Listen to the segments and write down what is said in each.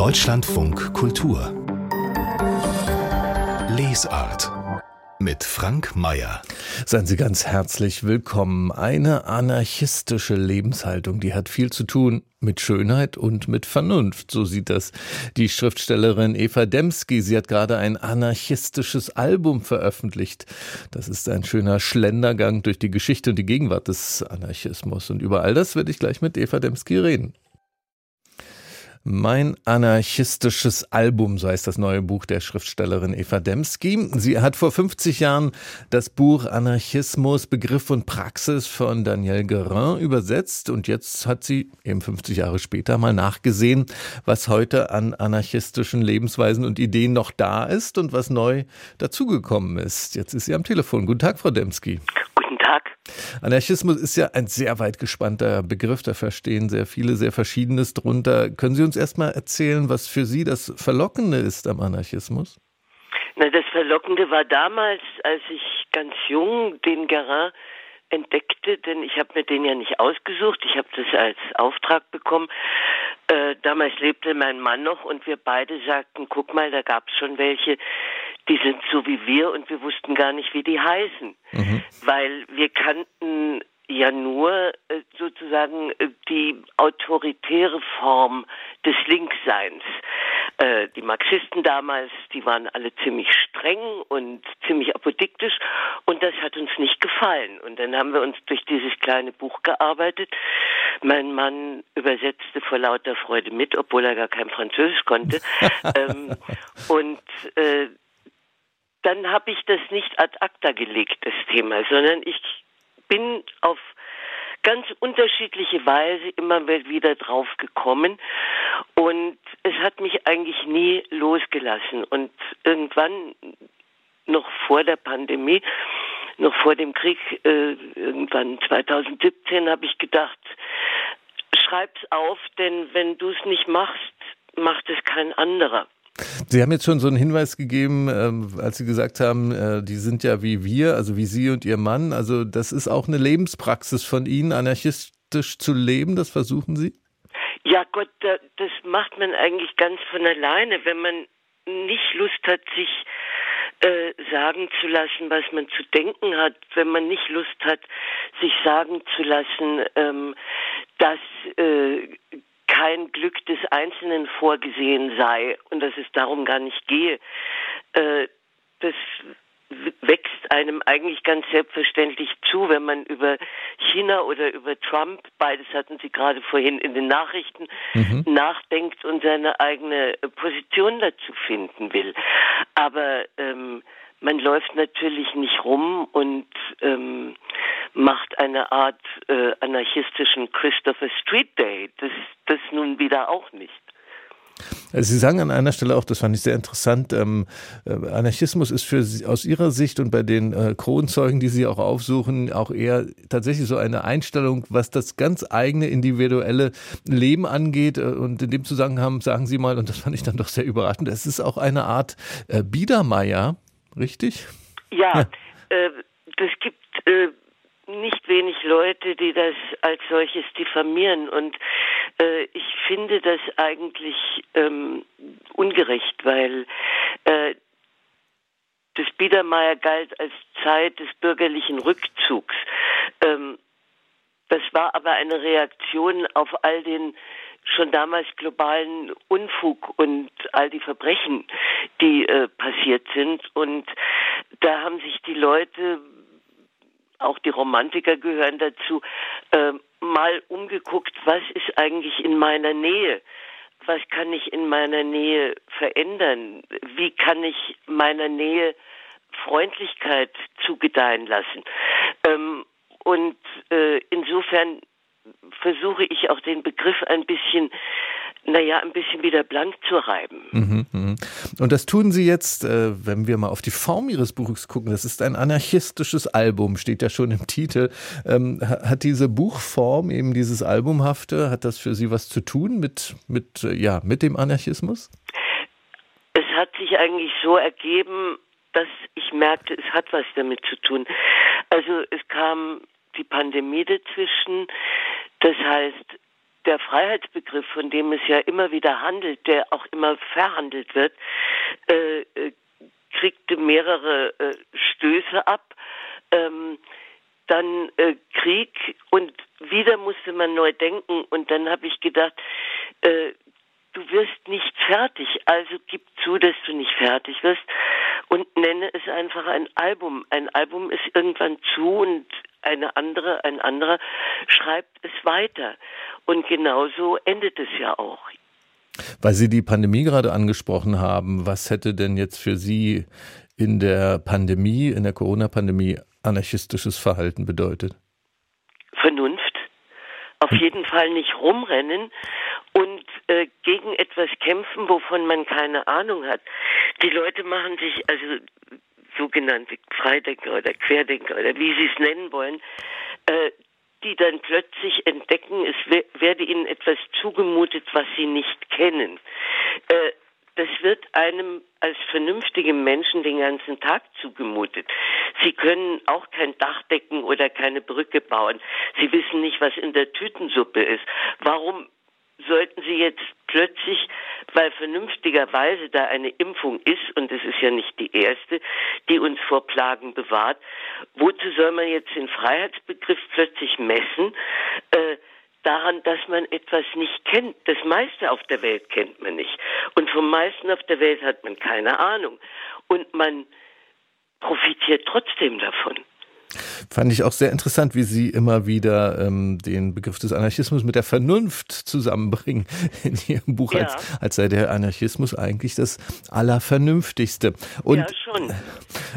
Deutschlandfunk Kultur Lesart mit Frank Mayer. Seien Sie ganz herzlich willkommen. Eine anarchistische Lebenshaltung, die hat viel zu tun mit Schönheit und mit Vernunft. So sieht das die Schriftstellerin Eva Demski. Sie hat gerade ein anarchistisches Album veröffentlicht. Das ist ein schöner Schlendergang durch die Geschichte und die Gegenwart des Anarchismus. Und über all das werde ich gleich mit Eva Demski reden. Mein anarchistisches Album, so heißt das neue Buch der Schriftstellerin Eva Demski. Sie hat vor 50 Jahren das Buch Anarchismus, Begriff und Praxis von Daniel Guerin übersetzt und jetzt hat sie eben 50 Jahre später mal nachgesehen, was heute an anarchistischen Lebensweisen und Ideen noch da ist und was neu dazugekommen ist. Jetzt ist sie am Telefon. Guten Tag, Frau Demski. Anarchismus ist ja ein sehr weit gespannter Begriff, da verstehen sehr viele sehr Verschiedenes drunter. Können Sie uns erstmal erzählen, was für Sie das Verlockende ist am Anarchismus? Na, das Verlockende war damals, als ich ganz jung den Garin entdeckte, denn ich habe mir den ja nicht ausgesucht, ich habe das als Auftrag bekommen. Äh, damals lebte mein Mann noch und wir beide sagten, guck mal, da gab es schon welche, die sind so wie wir und wir wussten gar nicht, wie die heißen, mhm. weil wir kannten ja nur äh, sozusagen äh, die autoritäre Form des Linksseins. Äh, die Marxisten damals, die waren alle ziemlich streng und ziemlich apodiktisch und das hat uns nicht gefallen. Und dann haben wir uns durch dieses kleine Buch gearbeitet. Mein Mann übersetzte vor lauter Freude mit, obwohl er gar kein Französisch konnte. ähm, und äh, dann habe ich das nicht ad acta gelegt, das Thema, sondern ich bin auf ganz unterschiedliche Weise immer wieder drauf gekommen und es hat mich eigentlich nie losgelassen und irgendwann noch vor der Pandemie, noch vor dem Krieg, äh, irgendwann 2017 habe ich gedacht, schreib's auf, denn wenn du es nicht machst, macht es kein anderer. Sie haben jetzt schon so einen Hinweis gegeben, ähm, als Sie gesagt haben, äh, die sind ja wie wir, also wie Sie und Ihr Mann. Also das ist auch eine Lebenspraxis von Ihnen, anarchistisch zu leben. Das versuchen Sie? Ja, Gott, das macht man eigentlich ganz von alleine, wenn man nicht Lust hat, sich äh, sagen zu lassen, was man zu denken hat, wenn man nicht Lust hat, sich sagen zu lassen, ähm, dass äh, kein Glück des Einzelnen vorgesehen sei und dass es darum gar nicht gehe. Äh, das wächst einem eigentlich ganz selbstverständlich zu, wenn man über China oder über Trump, beides hatten Sie gerade vorhin in den Nachrichten, mhm. nachdenkt und seine eigene Position dazu finden will. Aber ähm, man läuft natürlich nicht rum und ähm, macht eine Art äh, anarchistischen Christopher Street Day. Das, das nun wieder auch nicht. Sie sagen an einer Stelle auch, das fand ich sehr interessant, ähm, äh, Anarchismus ist für Sie, aus Ihrer Sicht und bei den äh, Kronzeugen, die Sie auch aufsuchen, auch eher tatsächlich so eine Einstellung, was das ganz eigene individuelle Leben angeht. Äh, und in dem Zusammenhang sagen Sie mal, und das fand ich dann doch sehr überraschend, es ist auch eine Art äh, Biedermeier, richtig? Ja, ja. Äh, das gibt äh, nicht wenig Leute, die das als solches diffamieren. Und äh, ich finde das eigentlich ähm, ungerecht, weil äh, das Biedermeier galt als Zeit des bürgerlichen Rückzugs. Ähm, das war aber eine Reaktion auf all den schon damals globalen Unfug und all die Verbrechen, die äh, passiert sind. Und da haben sich die Leute auch die Romantiker gehören dazu, äh, mal umgeguckt, was ist eigentlich in meiner Nähe? Was kann ich in meiner Nähe verändern? Wie kann ich meiner Nähe Freundlichkeit zugedeihen lassen? Ähm, und äh, insofern versuche ich auch den Begriff ein bisschen, naja, ein bisschen wieder blank zu reiben. Mhm, mh. Und das tun Sie jetzt, äh, wenn wir mal auf die Form Ihres Buches gucken. Das ist ein anarchistisches Album, steht ja schon im Titel. Ähm, hat diese Buchform, eben dieses Albumhafte, hat das für Sie was zu tun mit, mit, äh, ja, mit dem Anarchismus? Es hat sich eigentlich so ergeben, dass ich merkte, es hat was damit zu tun. Also es kam die Pandemie dazwischen. Das heißt, der Freiheitsbegriff, von dem es ja immer wieder handelt, der auch immer verhandelt wird, äh, äh kriegte mehrere äh, Stöße ab. Ähm, dann äh, Krieg und wieder musste man neu denken und dann habe ich gedacht, äh, du wirst nicht fertig, also gib zu, dass du nicht fertig wirst und nenne es einfach ein Album. Ein Album ist irgendwann zu und eine andere, ein anderer schreibt es weiter. Und genauso endet es ja auch. Weil Sie die Pandemie gerade angesprochen haben, was hätte denn jetzt für Sie in der Pandemie, in der Corona-Pandemie anarchistisches Verhalten bedeutet? Vernunft. Auf hm. jeden Fall nicht rumrennen und äh, gegen etwas kämpfen, wovon man keine Ahnung hat. Die Leute machen sich, also sogenannte Freidenker oder Querdenker oder wie sie es nennen wollen, äh, die dann plötzlich entdecken, es werde ihnen etwas zugemutet, was sie nicht kennen. Äh, das wird einem als vernünftigem Menschen den ganzen Tag zugemutet. Sie können auch kein Dach decken oder keine Brücke bauen. Sie wissen nicht, was in der Tütensuppe ist. Warum sollten Sie jetzt plötzlich, weil vernünftigerweise da eine Impfung ist, und es ist ja nicht die erste, die uns vor Plagen bewahrt, wozu soll man jetzt den Freiheitsbegriff plötzlich messen? Äh, daran, dass man etwas nicht kennt. Das meiste auf der Welt kennt man nicht. Und vom meisten auf der Welt hat man keine Ahnung. Und man profitiert trotzdem davon. Fand ich auch sehr interessant, wie Sie immer wieder ähm, den Begriff des Anarchismus mit der Vernunft zusammenbringen in Ihrem Buch, ja. als, als sei der Anarchismus eigentlich das Allervernünftigste. Und, ja, schon.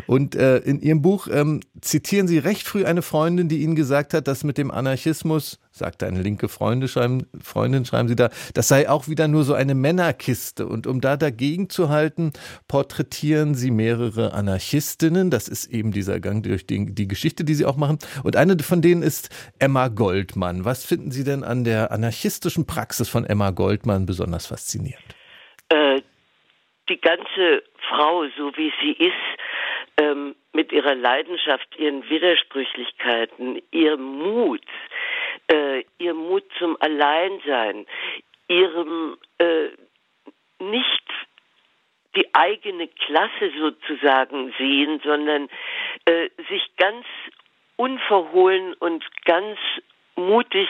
Und äh, in Ihrem Buch ähm, zitieren Sie recht früh eine Freundin, die Ihnen gesagt hat, dass mit dem Anarchismus sagte eine linke Freundin, schreiben, Freundin, schreiben Sie da, das sei auch wieder nur so eine Männerkiste. Und um da dagegen zu halten, porträtieren Sie mehrere Anarchistinnen. Das ist eben dieser Gang durch die, die Geschichte, die Sie auch machen. Und eine von denen ist Emma Goldmann. Was finden Sie denn an der anarchistischen Praxis von Emma Goldmann besonders faszinierend? Äh, die ganze Frau, so wie sie ist, ähm, mit ihrer Leidenschaft, ihren Widersprüchlichkeiten, ihrem Mut, äh, ihr Mut zum Alleinsein, ihrem äh, nicht die eigene Klasse sozusagen sehen, sondern äh, sich ganz unverhohlen und ganz mutig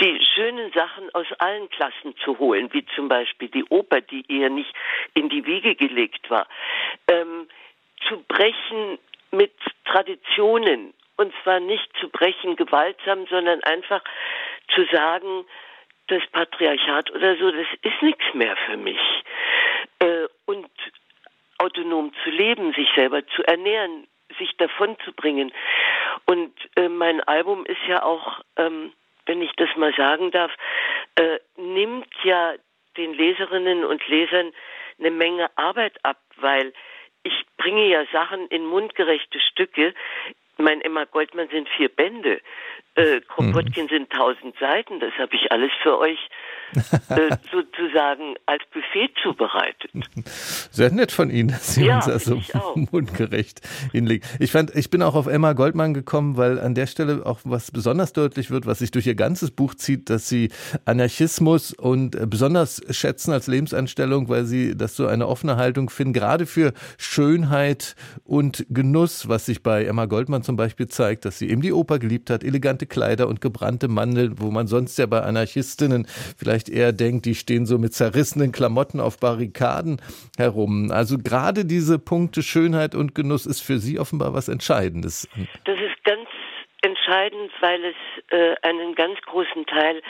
die schönen Sachen aus allen Klassen zu holen, wie zum Beispiel die Oper, die ihr nicht in die Wiege gelegt war, ähm, zu brechen mit Traditionen, und zwar nicht zu brechen gewaltsam, sondern einfach zu sagen, das Patriarchat oder so, das ist nichts mehr für mich. Äh, und autonom zu leben, sich selber zu ernähren, sich davon zu bringen. Und äh, mein Album ist ja auch, ähm, wenn ich das mal sagen darf, äh, nimmt ja den Leserinnen und Lesern eine Menge Arbeit ab, weil ich bringe ja Sachen in mundgerechte Stücke, mein Emma Goldmann sind vier Bände. Äh, Kropotkin mhm. sind tausend Seiten. Das habe ich alles für euch äh, sozusagen als Buffet zubereitet. Sehr nett von Ihnen, dass Sie ja, uns das so mundgerecht hinlegen. Ich fand, ich bin auch auf Emma Goldmann gekommen, weil an der Stelle auch was besonders deutlich wird, was sich durch ihr ganzes Buch zieht, dass sie Anarchismus und äh, besonders schätzen als Lebensanstellung, weil sie das so eine offene Haltung finden, gerade für Schönheit und Genuss, was sich bei Emma Goldmann zum Beispiel zeigt, dass sie eben die Oper geliebt hat, elegante Kleider und gebrannte Mandeln, wo man sonst ja bei Anarchistinnen vielleicht vielleicht eher denkt, die stehen so mit zerrissenen Klamotten auf Barrikaden herum. Also gerade diese Punkte Schönheit und Genuss ist für Sie offenbar was Entscheidendes. Das ist ganz entscheidend, weil es äh, einen ganz großen Teil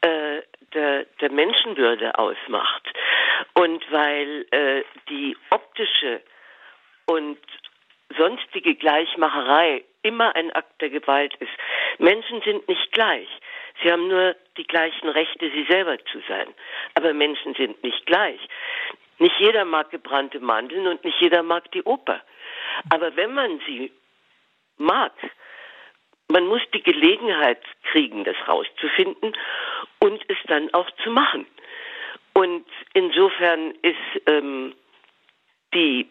äh, der, der, Menschenwürde ausmacht und weil äh, die optische und sonstige Gleichmacherei immer ein Akt der Gewalt ist. Menschen sind nicht gleich. Sie haben nur die gleichen Rechte, sie selber zu sein. Aber Menschen sind nicht gleich. Nicht jeder mag gebrannte Mandeln und nicht jeder mag die Oper. Aber wenn man sie mag, man muss die Gelegenheit kriegen, das rauszufinden und es dann auch zu machen. Und insofern ist ähm, die,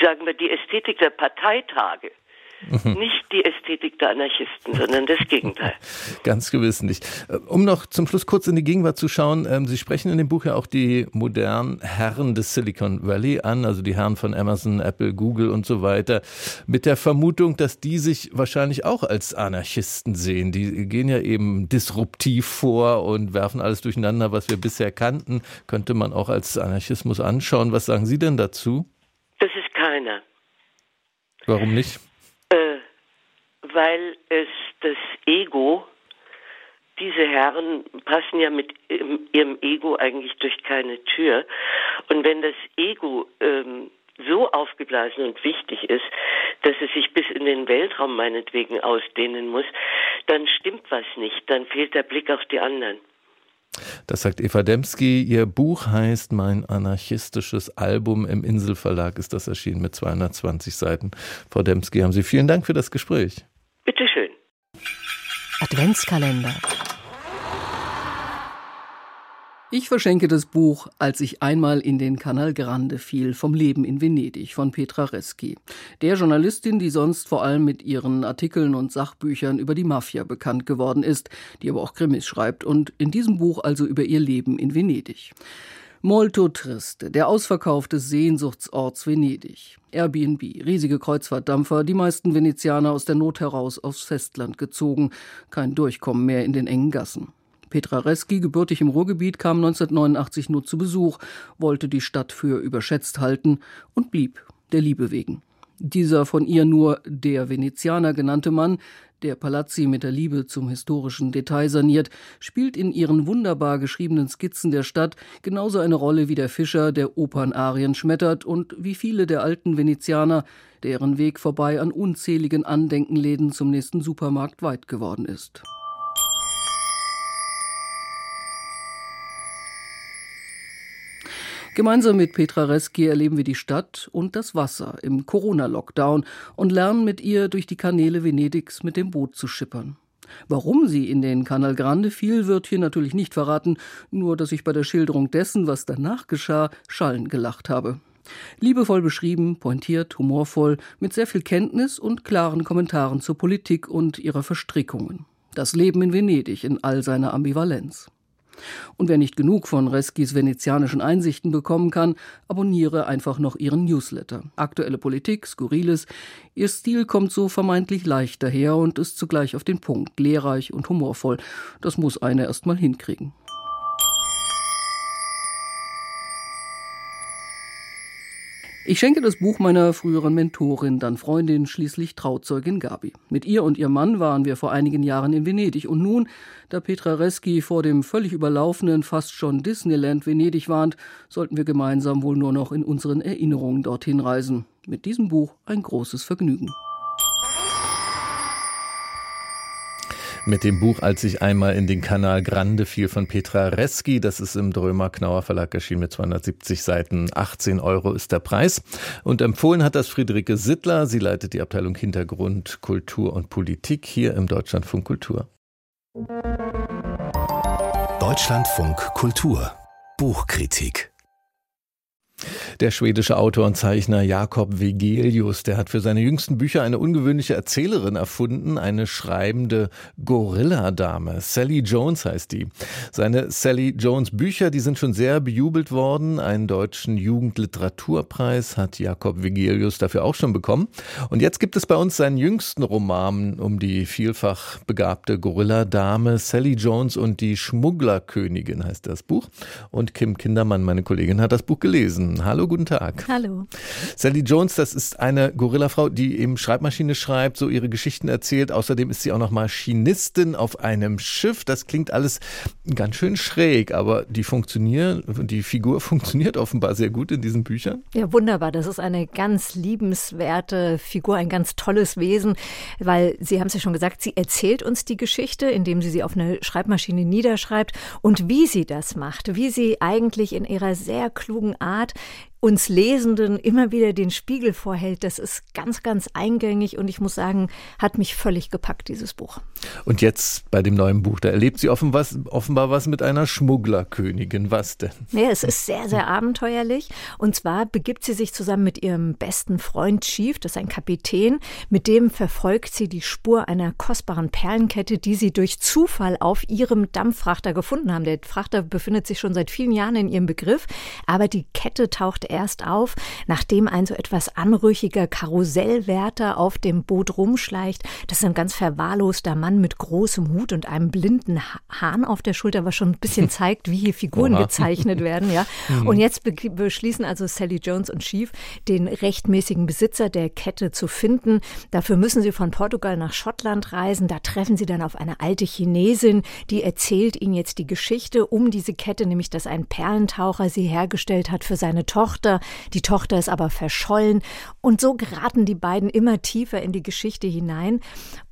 sagen wir, die Ästhetik der Parteitage Mhm. Nicht die Ästhetik der Anarchisten, sondern das Gegenteil. Ganz gewiss nicht. Äh, um noch zum Schluss kurz in die Gegenwart zu schauen, ähm, Sie sprechen in dem Buch ja auch die modernen Herren des Silicon Valley an, also die Herren von Amazon, Apple, Google und so weiter, mit der Vermutung, dass die sich wahrscheinlich auch als Anarchisten sehen. Die gehen ja eben disruptiv vor und werfen alles durcheinander, was wir bisher kannten. Könnte man auch als Anarchismus anschauen. Was sagen Sie denn dazu? Das ist keiner. Warum nicht? Weil es das Ego, diese Herren passen ja mit ihrem Ego eigentlich durch keine Tür. Und wenn das Ego ähm, so aufgeblasen und wichtig ist, dass es sich bis in den Weltraum meinetwegen ausdehnen muss, dann stimmt was nicht, dann fehlt der Blick auf die anderen. Das sagt Eva Demski. Ihr Buch heißt Mein anarchistisches Album. Im Inselverlag ist das erschienen mit 220 Seiten. Frau Demski, haben Sie vielen Dank für das Gespräch. Bitteschön. Adventskalender. Ich verschenke das Buch Als ich einmal in den Canal Grande fiel vom Leben in Venedig von Petra Reski, der Journalistin, die sonst vor allem mit ihren Artikeln und Sachbüchern über die Mafia bekannt geworden ist, die aber auch Krimis schreibt und in diesem Buch also über ihr Leben in Venedig. Molto Triste, der Ausverkauf des Sehnsuchtsorts Venedig. Airbnb, riesige Kreuzfahrtdampfer, die meisten Venezianer aus der Not heraus aufs Festland gezogen, kein Durchkommen mehr in den engen Gassen. Petra Reski, gebürtig im Ruhrgebiet, kam 1989 nur zu Besuch, wollte die Stadt für überschätzt halten und blieb, der Liebe wegen. Dieser von ihr nur der Venezianer genannte Mann, der Palazzi mit der Liebe zum historischen Detail saniert, spielt in ihren wunderbar geschriebenen Skizzen der Stadt genauso eine Rolle wie der Fischer, der Opernarien schmettert und wie viele der alten Venezianer, deren Weg vorbei an unzähligen Andenkenläden zum nächsten Supermarkt weit geworden ist. Gemeinsam mit Petra Reski erleben wir die Stadt und das Wasser im Corona-Lockdown und lernen mit ihr durch die Kanäle Venedigs mit dem Boot zu schippern. Warum sie in den Canal Grande fiel, wird hier natürlich nicht verraten, nur dass ich bei der Schilderung dessen, was danach geschah, Schallen gelacht habe. Liebevoll beschrieben, pointiert, humorvoll, mit sehr viel Kenntnis und klaren Kommentaren zur Politik und ihrer Verstrickungen. Das Leben in Venedig in all seiner Ambivalenz. Und wer nicht genug von Reskis venezianischen Einsichten bekommen kann, abonniere einfach noch ihren Newsletter. Aktuelle Politik, Skurriles. Ihr Stil kommt so vermeintlich leicht daher und ist zugleich auf den Punkt, lehrreich und humorvoll. Das muss einer erst mal hinkriegen. Ich schenke das Buch meiner früheren Mentorin, dann Freundin, schließlich Trauzeugin Gabi. Mit ihr und ihrem Mann waren wir vor einigen Jahren in Venedig und nun, da Petra Reski vor dem völlig überlaufenen, fast schon Disneyland Venedig warnt, sollten wir gemeinsam wohl nur noch in unseren Erinnerungen dorthin reisen. Mit diesem Buch ein großes Vergnügen. Mit dem Buch Als ich einmal in den Kanal Grande fiel von Petra Reski. Das ist im Drömer Knauer Verlag erschienen mit 270 Seiten. 18 Euro ist der Preis. Und empfohlen hat das Friederike Sittler. Sie leitet die Abteilung Hintergrund, Kultur und Politik hier im Deutschlandfunk Kultur. Deutschlandfunk Kultur Buchkritik der schwedische Autor und Zeichner Jakob Vegelius, der hat für seine jüngsten Bücher eine ungewöhnliche Erzählerin erfunden, eine schreibende Gorilladame. Sally Jones heißt die. Seine Sally Jones Bücher, die sind schon sehr bejubelt worden. Einen deutschen Jugendliteraturpreis hat Jakob Vegelius dafür auch schon bekommen. Und jetzt gibt es bei uns seinen jüngsten Roman um die vielfach begabte Gorilladame Sally Jones und die Schmugglerkönigin heißt das Buch. Und Kim Kindermann, meine Kollegin, hat das Buch gelesen. Hallo, guten Tag. Hallo. Sally Jones, das ist eine Gorillafrau, die eben Schreibmaschine schreibt, so ihre Geschichten erzählt. Außerdem ist sie auch noch Maschinistin auf einem Schiff. Das klingt alles ganz schön schräg, aber die funktionieren, die Figur funktioniert offenbar sehr gut in diesen Büchern. Ja, wunderbar. Das ist eine ganz liebenswerte Figur, ein ganz tolles Wesen, weil Sie haben es ja schon gesagt, sie erzählt uns die Geschichte, indem sie sie auf eine Schreibmaschine niederschreibt und wie sie das macht, wie sie eigentlich in ihrer sehr klugen Art uns Lesenden immer wieder den Spiegel vorhält. Das ist ganz, ganz eingängig und ich muss sagen, hat mich völlig gepackt, dieses Buch. Und jetzt bei dem neuen Buch, da erlebt sie offenbar was, offenbar was mit einer Schmugglerkönigin. Was denn? Ja, es ist sehr, sehr abenteuerlich. Und zwar begibt sie sich zusammen mit ihrem besten Freund Chief, das ist ein Kapitän, mit dem verfolgt sie die Spur einer kostbaren Perlenkette, die sie durch Zufall auf ihrem Dampffrachter gefunden haben. Der Frachter befindet sich schon seit vielen Jahren in ihrem Begriff, aber die Kette taucht erst auf, nachdem ein so etwas anrüchiger Karussellwärter auf dem Boot rumschleicht. Das ist ein ganz verwahrloster Mann mit großem Hut und einem blinden Hahn auf der Schulter, was schon ein bisschen zeigt, wie hier Figuren gezeichnet werden. Ja. Mhm. Und jetzt beschließen also Sally Jones und Chief, den rechtmäßigen Besitzer der Kette zu finden. Dafür müssen sie von Portugal nach Schottland reisen. Da treffen sie dann auf eine alte Chinesin, die erzählt ihnen jetzt die Geschichte um diese Kette, nämlich dass ein Perlentaucher sie hergestellt hat für seine Tochter Tochter. Die Tochter ist aber verschollen. Und so geraten die beiden immer tiefer in die Geschichte hinein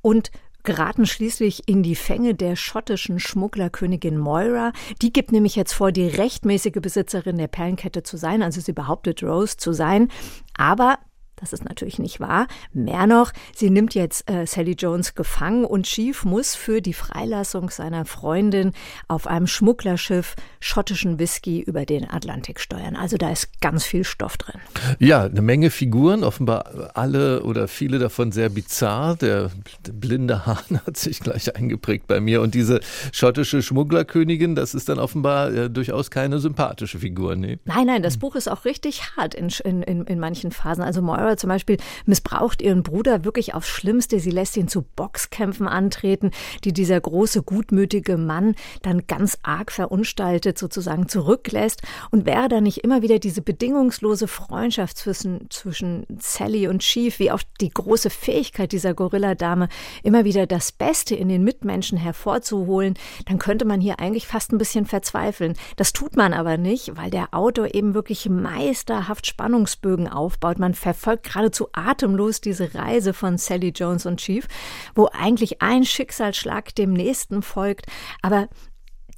und geraten schließlich in die Fänge der schottischen Schmugglerkönigin Moira. Die gibt nämlich jetzt vor, die rechtmäßige Besitzerin der Perlenkette zu sein. Also sie behauptet, Rose zu sein. Aber das ist natürlich nicht wahr. Mehr noch, sie nimmt jetzt äh, Sally Jones gefangen und Chief muss für die Freilassung seiner Freundin auf einem Schmugglerschiff schottischen Whisky über den Atlantik steuern. Also da ist ganz viel Stoff drin. Ja, eine Menge Figuren, offenbar alle oder viele davon sehr bizarr. Der blinde Hahn hat sich gleich eingeprägt bei mir. Und diese schottische Schmugglerkönigin, das ist dann offenbar äh, durchaus keine sympathische Figur. Nee. Nein, nein, das Buch ist auch richtig hart in, in, in manchen Phasen. Also Moira Sarah zum Beispiel missbraucht ihren Bruder wirklich aufs Schlimmste. Sie lässt ihn zu Boxkämpfen antreten, die dieser große, gutmütige Mann dann ganz arg verunstaltet sozusagen zurücklässt. Und wäre da nicht immer wieder diese bedingungslose Freundschaft zwischen, zwischen Sally und Chief, wie auch die große Fähigkeit dieser Gorilladame, immer wieder das Beste in den Mitmenschen hervorzuholen, dann könnte man hier eigentlich fast ein bisschen verzweifeln. Das tut man aber nicht, weil der Autor eben wirklich meisterhaft Spannungsbögen aufbaut. Man verfolgt geradezu atemlos diese Reise von Sally Jones und Chief, wo eigentlich ein Schicksalsschlag dem nächsten folgt, aber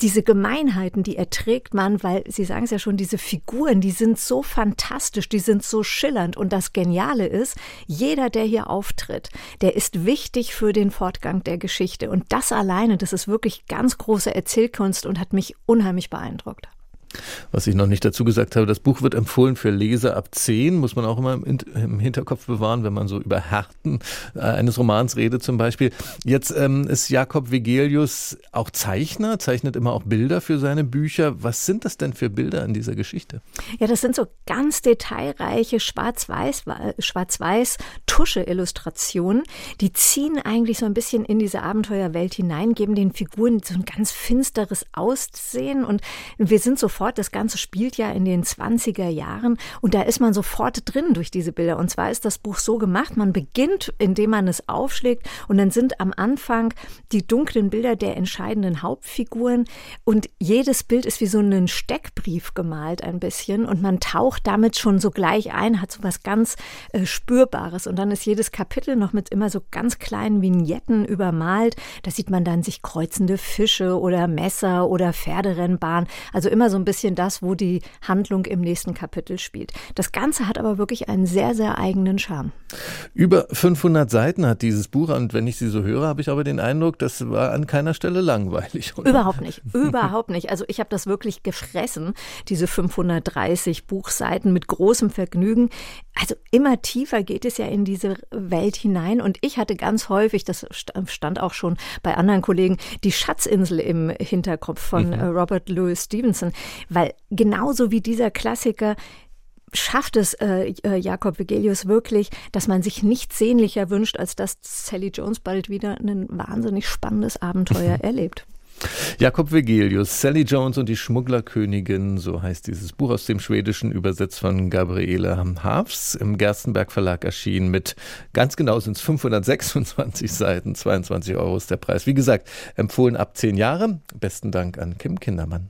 diese Gemeinheiten, die erträgt man, weil Sie sagen es ja schon, diese Figuren, die sind so fantastisch, die sind so schillernd. Und das Geniale ist, jeder, der hier auftritt, der ist wichtig für den Fortgang der Geschichte. Und das alleine, das ist wirklich ganz große Erzählkunst und hat mich unheimlich beeindruckt. Was ich noch nicht dazu gesagt habe, das Buch wird empfohlen für Leser ab 10, muss man auch immer im Hinterkopf bewahren, wenn man so über Härten äh, eines Romans redet zum Beispiel. Jetzt ähm, ist Jakob Vegelius auch Zeichner, zeichnet immer auch Bilder für seine Bücher. Was sind das denn für Bilder in dieser Geschichte? Ja, das sind so ganz detailreiche Schwarz-Weiß, Schwarz-Weiß Tusche-Illustrationen. Die ziehen eigentlich so ein bisschen in diese Abenteuerwelt hinein, geben den Figuren so ein ganz finsteres Aussehen und wir sind sofort sofort, das Ganze spielt ja in den 20er Jahren und da ist man sofort drin durch diese Bilder. Und zwar ist das Buch so gemacht, man beginnt, indem man es aufschlägt und dann sind am Anfang die dunklen Bilder der entscheidenden Hauptfiguren und jedes Bild ist wie so ein Steckbrief gemalt ein bisschen und man taucht damit schon so gleich ein, hat so was ganz äh, Spürbares und dann ist jedes Kapitel noch mit immer so ganz kleinen Vignetten übermalt. Da sieht man dann sich kreuzende Fische oder Messer oder Pferderennbahn, also immer so ein bisschen bisschen das, wo die Handlung im nächsten Kapitel spielt. Das Ganze hat aber wirklich einen sehr, sehr eigenen Charme. Über 500 Seiten hat dieses Buch und wenn ich sie so höre, habe ich aber den Eindruck, das war an keiner Stelle langweilig. Oder? Überhaupt nicht, überhaupt nicht. Also ich habe das wirklich gefressen, diese 530 Buchseiten mit großem Vergnügen. Also immer tiefer geht es ja in diese Welt hinein und ich hatte ganz häufig, das stand auch schon bei anderen Kollegen, die Schatzinsel im Hinterkopf von mhm. Robert Louis Stevenson, weil genauso wie dieser Klassiker schafft es äh, äh, Jakob Vegelius wirklich, dass man sich nichts sehnlicher wünscht, als dass Sally Jones bald wieder ein wahnsinnig spannendes Abenteuer erlebt. Jakob Vegelius, Sally Jones und die Schmugglerkönigin, so heißt dieses Buch aus dem Schwedischen, übersetzt von Gabriele Hafs, im Gerstenberg Verlag erschienen mit, ganz genau sind es 526 Seiten, 22 Euro ist der Preis. Wie gesagt, empfohlen ab 10 Jahre. Besten Dank an Kim Kindermann.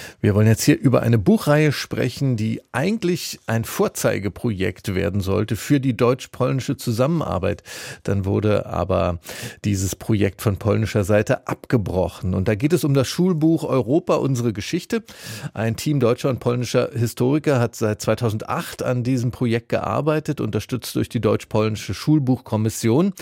Wir wollen jetzt hier über eine Buchreihe sprechen, die eigentlich ein Vorzeigeprojekt werden sollte für die deutsch-polnische Zusammenarbeit. Dann wurde aber dieses Projekt von polnischer Seite abgebrochen. Und da geht es um das Schulbuch Europa, unsere Geschichte. Ein Team deutscher und polnischer Historiker hat seit 2008 an diesem Projekt gearbeitet, unterstützt durch die deutsch-polnische Schulbuchkommission.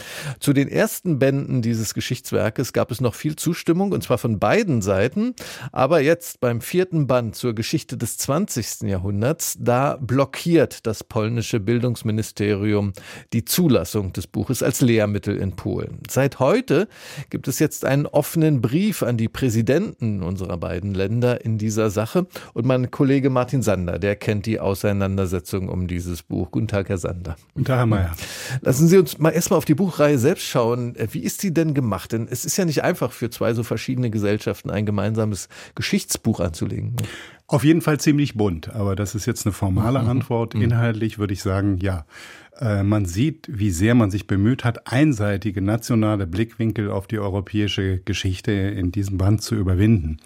Zu den ersten Bänden dieses Geschichtswerkes gab es noch viel Zustimmung, und zwar von beiden Seiten. Aber jetzt beim vierten vierten Band zur Geschichte des 20. Jahrhunderts, da blockiert das polnische Bildungsministerium die Zulassung des Buches als Lehrmittel in Polen. Seit heute gibt es jetzt einen offenen Brief an die Präsidenten unserer beiden Länder in dieser Sache. Und mein Kollege Martin Sander, der kennt die Auseinandersetzung um dieses Buch. Guten Tag, Herr Sander. Guten Tag, Herr Mayer. Lassen Sie uns mal erstmal auf die Buchreihe selbst schauen. Wie ist die denn gemacht? Denn es ist ja nicht einfach für zwei so verschiedene Gesellschaften ein gemeinsames Geschichtsbuch anzulegen deswegen. Auf jeden Fall ziemlich bunt, aber das ist jetzt eine formale mhm. Antwort. Mhm. Inhaltlich würde ich sagen, ja. Äh, man sieht, wie sehr man sich bemüht hat, einseitige nationale Blickwinkel auf die europäische Geschichte in diesem Band zu überwinden.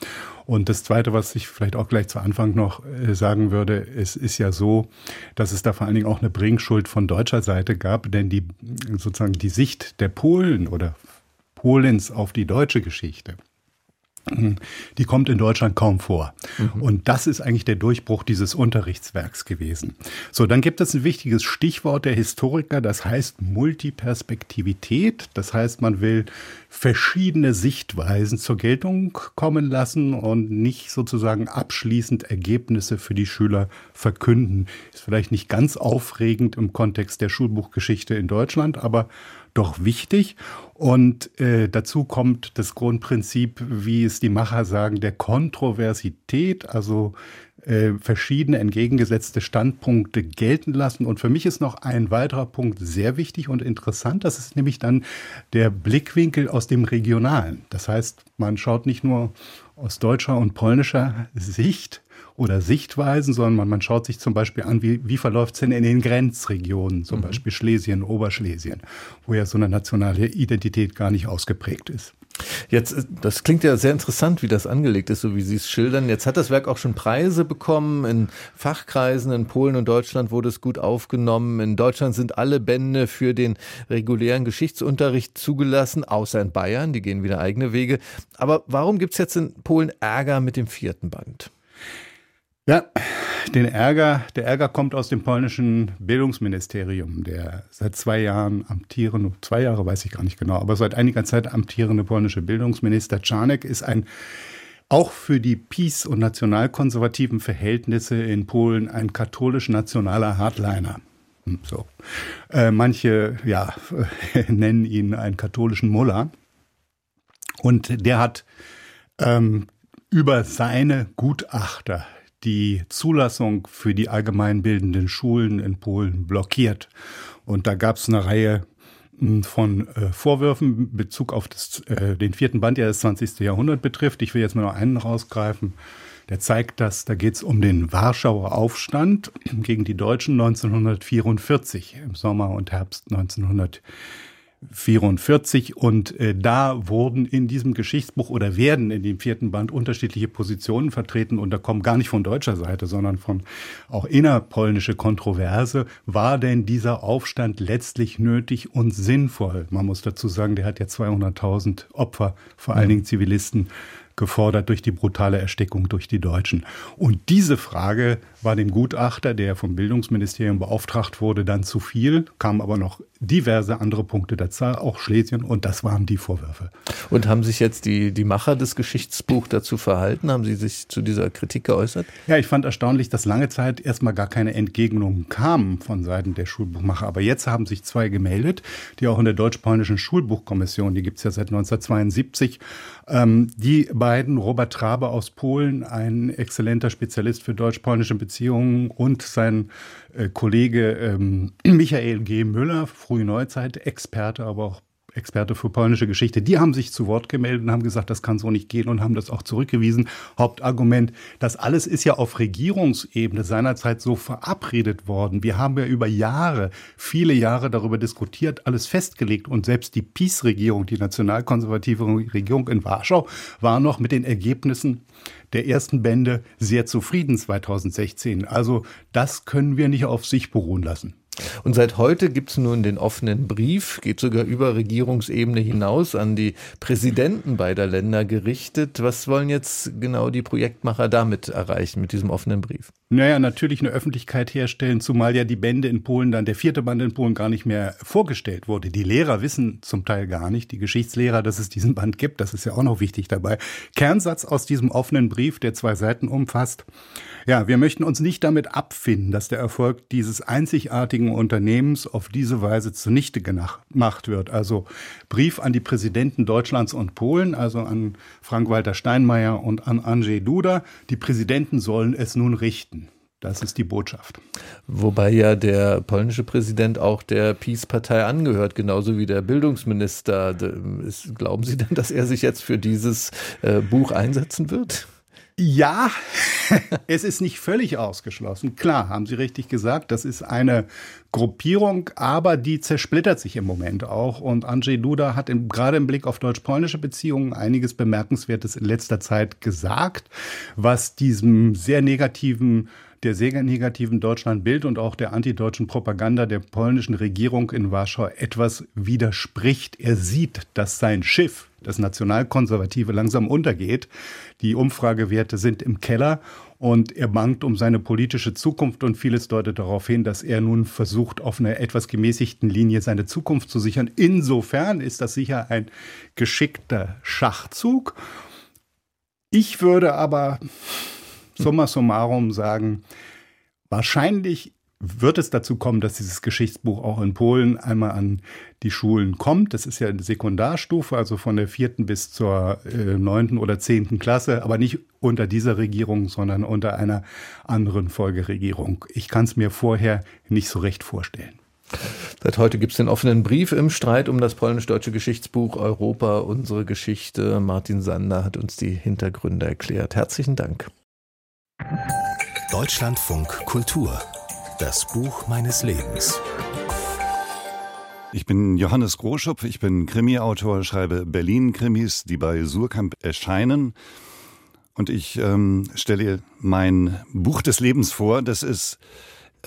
Und das Zweite, was ich vielleicht auch gleich zu Anfang noch äh, sagen würde, es ist ja so, dass es da vor allen Dingen auch eine Bringschuld von deutscher Seite gab, denn die sozusagen die Sicht der Polen oder Polens auf die deutsche Geschichte die kommt in Deutschland kaum vor. Mhm. Und das ist eigentlich der Durchbruch dieses Unterrichtswerks gewesen. So, dann gibt es ein wichtiges Stichwort der Historiker, das heißt Multiperspektivität. Das heißt, man will verschiedene Sichtweisen zur Geltung kommen lassen und nicht sozusagen abschließend Ergebnisse für die Schüler verkünden. Ist vielleicht nicht ganz aufregend im Kontext der Schulbuchgeschichte in Deutschland, aber doch wichtig. Und äh, dazu kommt das Grundprinzip, wie es die Macher sagen, der Kontroversität, also äh, verschiedene entgegengesetzte Standpunkte gelten lassen. Und für mich ist noch ein weiterer Punkt sehr wichtig und interessant. Das ist nämlich dann der Blickwinkel aus dem Regionalen. Das heißt, man schaut nicht nur aus deutscher und polnischer Sicht oder Sichtweisen, sondern man, man schaut sich zum Beispiel an, wie, wie verläuft es denn in den Grenzregionen, zum mhm. Beispiel Schlesien, Oberschlesien, wo ja so eine nationale Identität gar nicht ausgeprägt ist. Jetzt, äh, das klingt ja sehr interessant, wie das angelegt ist, so wie Sie es schildern. Jetzt hat das Werk auch schon Preise bekommen. In Fachkreisen in Polen und Deutschland wurde es gut aufgenommen. In Deutschland sind alle Bände für den regulären Geschichtsunterricht zugelassen, außer in Bayern. Die gehen wieder eigene Wege. Aber warum gibt es jetzt in Polen Ärger mit dem vierten Band? Ja, den Ärger, der Ärger kommt aus dem polnischen Bildungsministerium, der seit zwei Jahren amtierende, zwei Jahre weiß ich gar nicht genau, aber seit einiger Zeit amtierende polnische Bildungsminister Czarnek ist ein auch für die Peace- und nationalkonservativen Verhältnisse in Polen ein katholisch-nationaler Hardliner. Hm, so. Äh, manche ja, nennen ihn einen katholischen Mullah. Und der hat ähm, über seine Gutachter die Zulassung für die allgemeinbildenden Schulen in Polen blockiert. Und da gab es eine Reihe hm, von äh, Vorwürfen in Bezug auf das, äh, den vierten Band, der das 20. Jahrhundert betrifft. Ich will jetzt mal noch einen rausgreifen. Der zeigt das, da geht es um den Warschauer Aufstand gegen die Deutschen 1944 im Sommer und Herbst 1944. 44 und äh, da wurden in diesem Geschichtsbuch oder werden in dem vierten Band unterschiedliche Positionen vertreten und da kommen gar nicht von deutscher Seite, sondern von auch innerpolnische Kontroverse. War denn dieser Aufstand letztlich nötig und sinnvoll? Man muss dazu sagen, der hat ja 200.000 Opfer, vor allen Dingen Zivilisten, gefordert durch die brutale Erstickung durch die Deutschen. Und diese Frage war dem Gutachter, der vom Bildungsministerium beauftragt wurde, dann zu viel, kamen aber noch diverse andere Punkte dazu, auch Schlesien, und das waren die Vorwürfe. Und haben sich jetzt die, die Macher des Geschichtsbuchs dazu verhalten? Haben sie sich zu dieser Kritik geäußert? Ja, ich fand erstaunlich, dass lange Zeit erstmal gar keine Entgegnungen kamen von Seiten der Schulbuchmacher. Aber jetzt haben sich zwei gemeldet, die auch in der deutsch-polnischen Schulbuchkommission, die gibt es ja seit 1972, ähm, die beiden, Robert Trabe aus Polen, ein exzellenter Spezialist für deutsch-polnische Beziehungen und sein äh, Kollege ähm, Michael G. Müller, frühe Neuzeit, Experte, aber auch Experte für polnische Geschichte, die haben sich zu Wort gemeldet und haben gesagt, das kann so nicht gehen und haben das auch zurückgewiesen. Hauptargument, das alles ist ja auf Regierungsebene seinerzeit so verabredet worden. Wir haben ja über Jahre, viele Jahre darüber diskutiert, alles festgelegt und selbst die PiS-Regierung, die nationalkonservative Regierung in Warschau, war noch mit den Ergebnissen der ersten Bände sehr zufrieden 2016. Also das können wir nicht auf sich beruhen lassen. Und seit heute gibt es nun den offenen Brief, geht sogar über Regierungsebene hinaus an die Präsidenten beider Länder gerichtet. Was wollen jetzt genau die Projektmacher damit erreichen, mit diesem offenen Brief? Naja, natürlich eine Öffentlichkeit herstellen, zumal ja die Bände in Polen dann, der vierte Band in Polen gar nicht mehr vorgestellt wurde. Die Lehrer wissen zum Teil gar nicht, die Geschichtslehrer, dass es diesen Band gibt. Das ist ja auch noch wichtig dabei. Kernsatz aus diesem offenen Brief, der zwei Seiten umfasst. Ja, wir möchten uns nicht damit abfinden, dass der Erfolg dieses einzigartigen Unternehmens auf diese Weise zunichte gemacht wird. Also Brief an die Präsidenten Deutschlands und Polen, also an Frank-Walter Steinmeier und an Andrzej Duda. Die Präsidenten sollen es nun richten. Das ist die Botschaft. Wobei ja der polnische Präsident auch der Peace-Partei angehört, genauso wie der Bildungsminister. Glauben Sie denn, dass er sich jetzt für dieses äh, Buch einsetzen wird? Ja, es ist nicht völlig ausgeschlossen. Klar, haben Sie richtig gesagt, das ist eine Gruppierung, aber die zersplittert sich im Moment auch. Und Andrzej Duda hat im, gerade im Blick auf deutsch-polnische Beziehungen einiges Bemerkenswertes in letzter Zeit gesagt, was diesem sehr negativen der sehr negativen Deutschlandbild und auch der antideutschen Propaganda der polnischen Regierung in Warschau etwas widerspricht. Er sieht, dass sein Schiff, das Nationalkonservative, langsam untergeht. Die Umfragewerte sind im Keller und er bangt um seine politische Zukunft und vieles deutet darauf hin, dass er nun versucht, auf einer etwas gemäßigten Linie seine Zukunft zu sichern. Insofern ist das sicher ein geschickter Schachzug. Ich würde aber summa summarum sagen, wahrscheinlich wird es dazu kommen, dass dieses Geschichtsbuch auch in Polen einmal an die Schulen kommt. Das ist ja eine Sekundarstufe, also von der vierten bis zur äh, neunten oder zehnten Klasse, aber nicht unter dieser Regierung, sondern unter einer anderen Folgeregierung. Ich kann es mir vorher nicht so recht vorstellen. Seit heute gibt es den offenen Brief im Streit um das polnisch-deutsche Geschichtsbuch Europa, unsere Geschichte. Martin Sander hat uns die Hintergründe erklärt. Herzlichen Dank. Deutschlandfunk Kultur. Das Buch meines Lebens. Ich bin Johannes Groschupf, ich bin Krimi-Autor, schreibe Berlin-Krimis, die bei Surkamp erscheinen. Und ich ähm, stelle mein Buch des Lebens vor. Das ist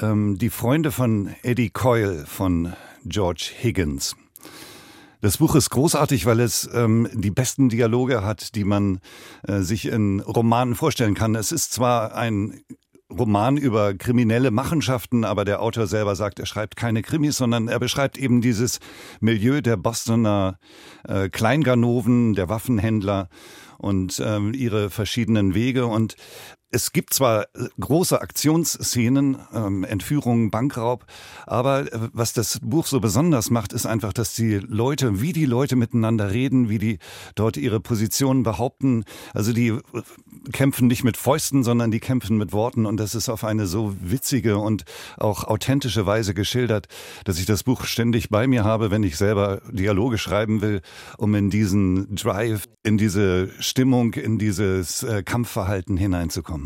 ähm, Die Freunde von Eddie Coyle von George Higgins. Das Buch ist großartig, weil es ähm, die besten Dialoge hat, die man äh, sich in Romanen vorstellen kann. Es ist zwar ein Roman über kriminelle Machenschaften, aber der Autor selber sagt, er schreibt keine Krimis, sondern er beschreibt eben dieses Milieu der Bostoner äh, Kleinganoven, der Waffenhändler und ähm, ihre verschiedenen Wege. Und es gibt zwar äh, große Aktionsszenen, ähm, Entführungen, Bankraub, aber äh, was das Buch so besonders macht, ist einfach, dass die Leute, wie die Leute miteinander reden, wie die dort ihre Positionen behaupten, also die äh, kämpfen nicht mit Fäusten, sondern die kämpfen mit Worten und das ist auf eine so witzige und auch authentische Weise geschildert, dass ich das Buch ständig bei mir habe, wenn ich selber Dialoge schreiben will, um in diesen Drive, in diese Stimmung, in dieses Kampfverhalten hineinzukommen.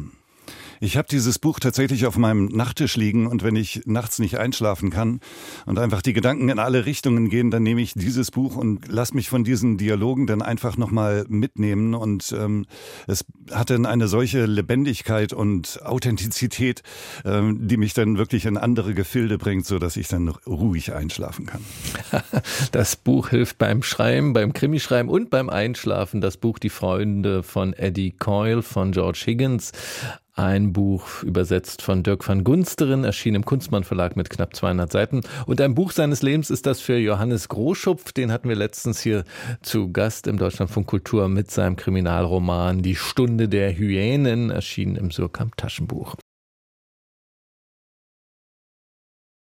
Ich habe dieses Buch tatsächlich auf meinem Nachttisch liegen und wenn ich nachts nicht einschlafen kann und einfach die Gedanken in alle Richtungen gehen, dann nehme ich dieses Buch und lass mich von diesen Dialogen dann einfach nochmal mitnehmen und ähm, es hat dann eine solche Lebendigkeit und Authentizität, ähm, die mich dann wirklich in andere Gefilde bringt, so dass ich dann ruhig einschlafen kann. Das Buch hilft beim Schreiben, beim Krimischreiben und beim Einschlafen. Das Buch Die Freunde von Eddie Coyle von George Higgins. Ein Buch übersetzt von Dirk van Gunsteren, erschien im Kunstmann Verlag mit knapp 200 Seiten. Und ein Buch seines Lebens ist das für Johannes Groschupf. Den hatten wir letztens hier zu Gast im Deutschlandfunk Kultur mit seinem Kriminalroman Die Stunde der Hyänen, erschienen im Surkamp Taschenbuch.